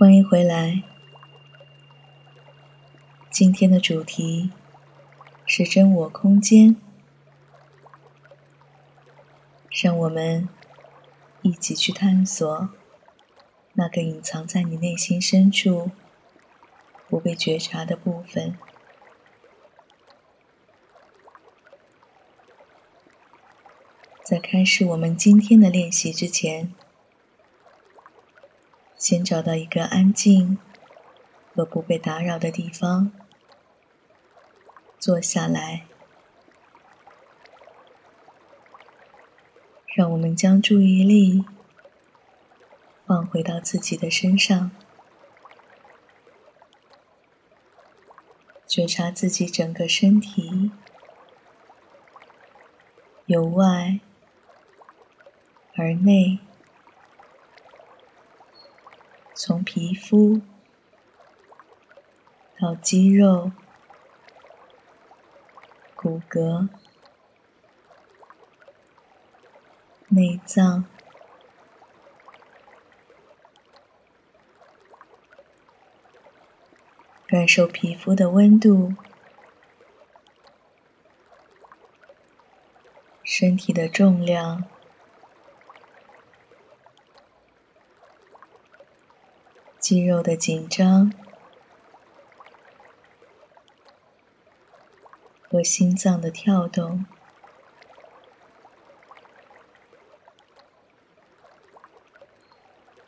欢迎回来。今天的主题是真我空间，让我们一起去探索那个隐藏在你内心深处、不被觉察的部分。在开始我们今天的练习之前，先找到一个安静和不被打扰的地方，坐下来。让我们将注意力放回到自己的身上，觉察自己整个身体由外。而内，从皮肤到肌肉、骨骼、内脏，感受皮肤的温度，身体的重量。肌肉的紧张和心脏的跳动，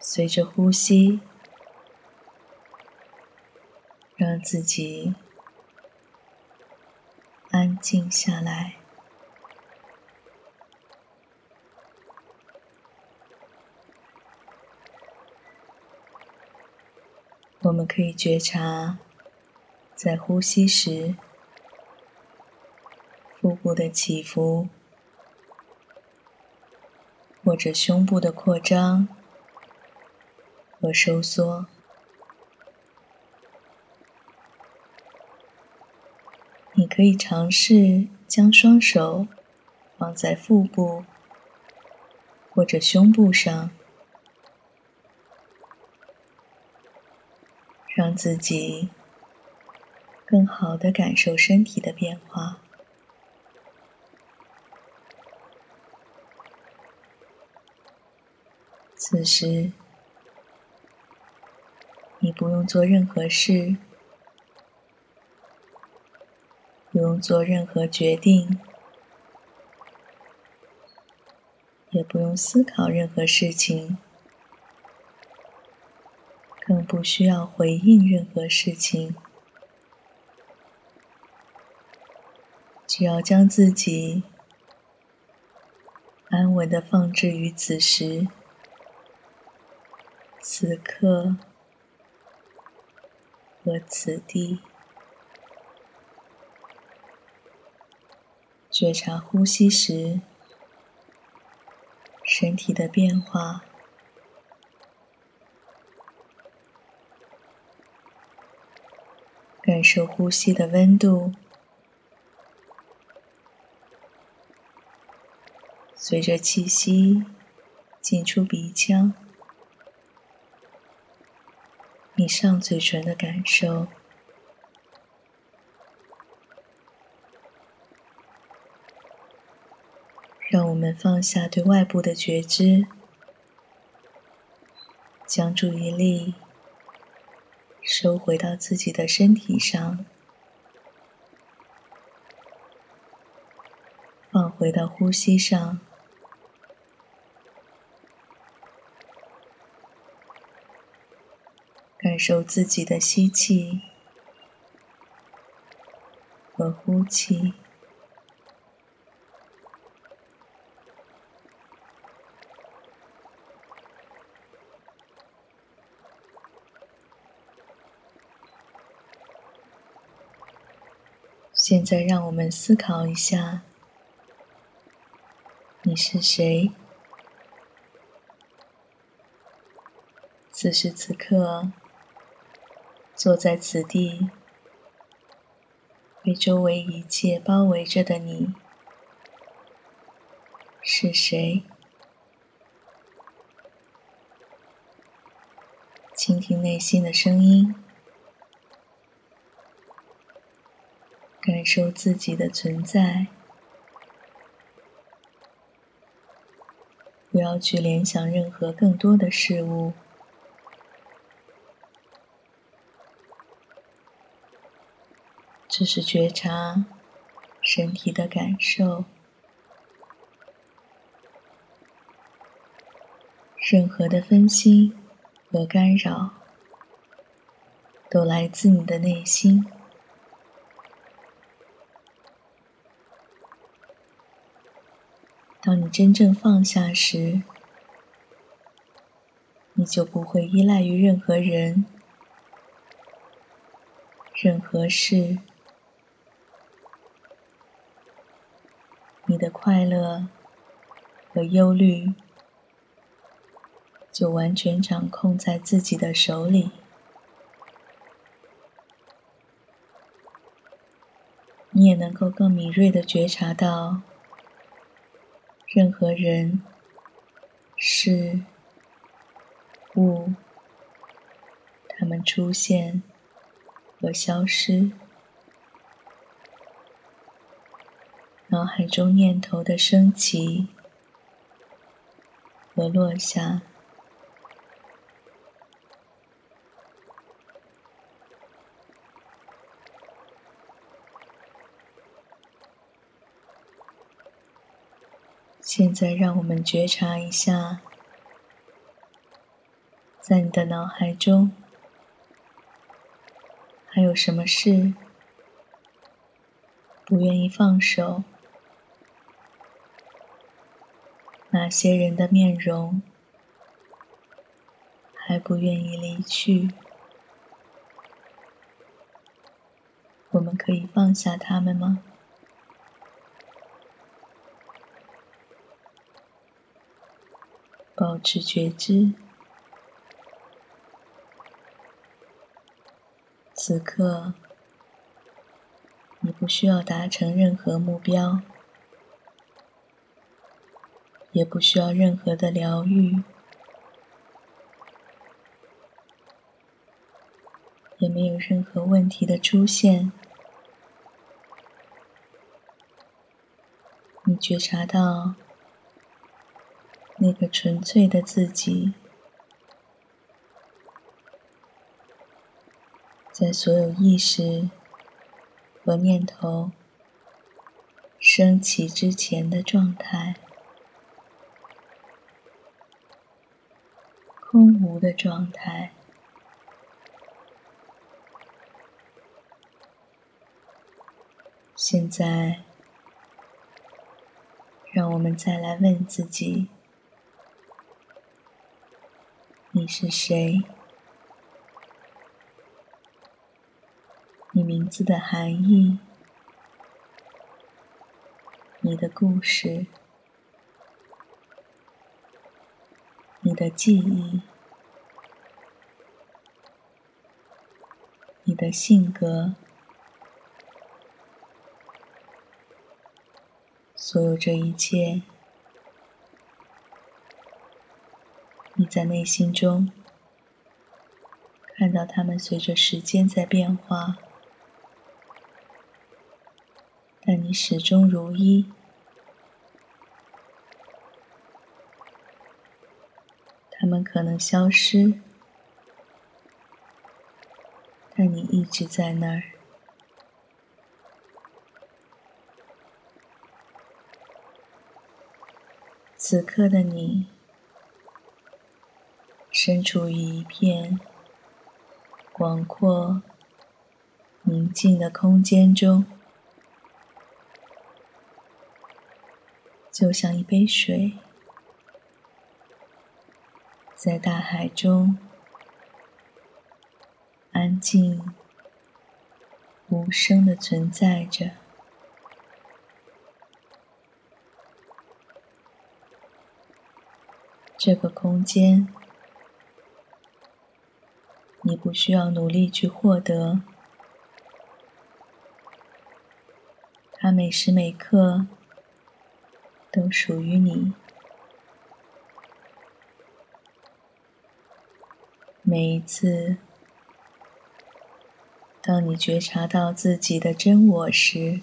随着呼吸，让自己安静下来。我们可以觉察，在呼吸时，腹部的起伏，或者胸部的扩张和收缩。你可以尝试将双手放在腹部或者胸部上。让自己更好的感受身体的变化。此时，你不用做任何事，不用做任何决定，也不用思考任何事情。不需要回应任何事情，只要将自己安稳的放置于此时此刻和此地，觉察呼吸时身体的变化。感受呼吸的温度，随着气息进出鼻腔，你上嘴唇的感受。让我们放下对外部的觉知，将注意力。收回到自己的身体上，放回到呼吸上，感受自己的吸气和呼气。现在，让我们思考一下：你是谁？此时此刻，坐在此地，被周围一切包围着的你，是谁？倾听内心的声音，感受自己的存在。不要去联想任何更多的事物，只是觉察身体的感受。任何的分心和干扰，都来自你的内心。当你真正放下时，你就不会依赖于任何人、任何事。你的快乐和忧虑就完全掌控在自己的手里。你也能够更敏锐的觉察到。任何人、事、物，他们出现和消失，脑海中念头的升起和落下。现在，让我们觉察一下，在你的脑海中还有什么事不愿意放手？哪些人的面容还不愿意离去？我们可以放下他们吗？持觉知，此刻你不需要达成任何目标，也不需要任何的疗愈，也没有任何问题的出现。你觉察到。那个纯粹的自己，在所有意识和念头升起之前的状态，空无的状态。现在，让我们再来问自己。你是谁？你名字的含义？你的故事？你的记忆？你的性格？所有这一切。你在内心中看到他们随着时间在变化，但你始终如一。他们可能消失，但你一直在那儿。此刻的你。身处于一片广阔、宁静的空间中，就像一杯水，在大海中安静无声的存在着。这个空间。不需要努力去获得，它每时每刻都属于你。每一次，当你觉察到自己的真我时，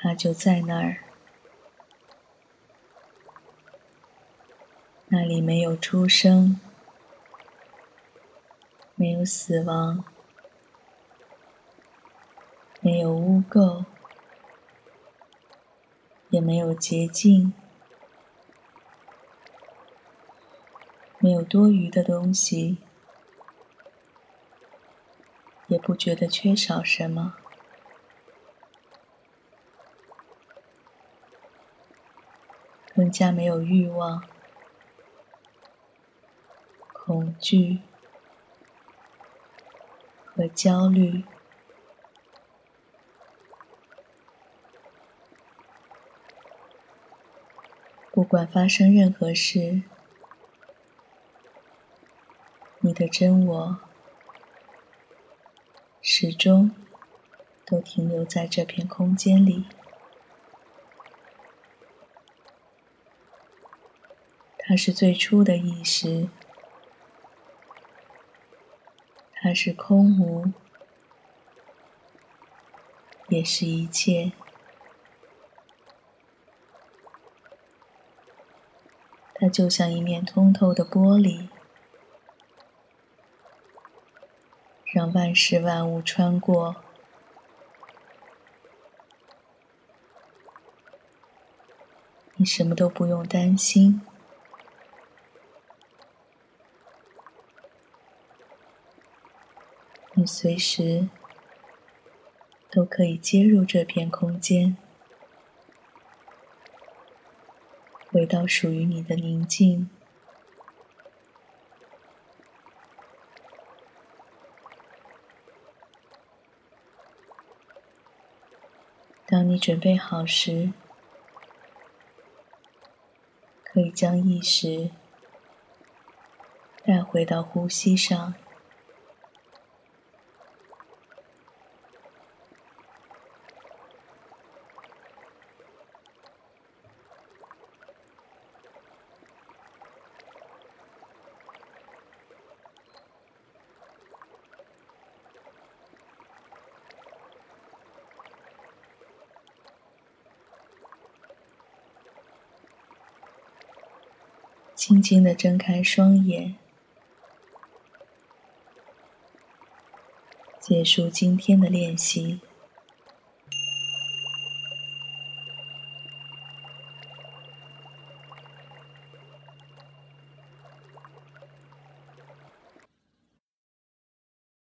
它就在那儿。那里没有出生，没有死亡，没有污垢，也没有洁净，没有多余的东西，也不觉得缺少什么，更加没有欲望。恐惧和焦虑，不管发生任何事，你的真我始终都停留在这片空间里，它是最初的意识。它是空无，也是一切。它就像一面通透的玻璃，让万事万物穿过。你什么都不用担心。随时都可以接入这片空间，回到属于你的宁静。当你准备好时，可以将意识带回到呼吸上。轻轻的睁开双眼，结束今天的练习。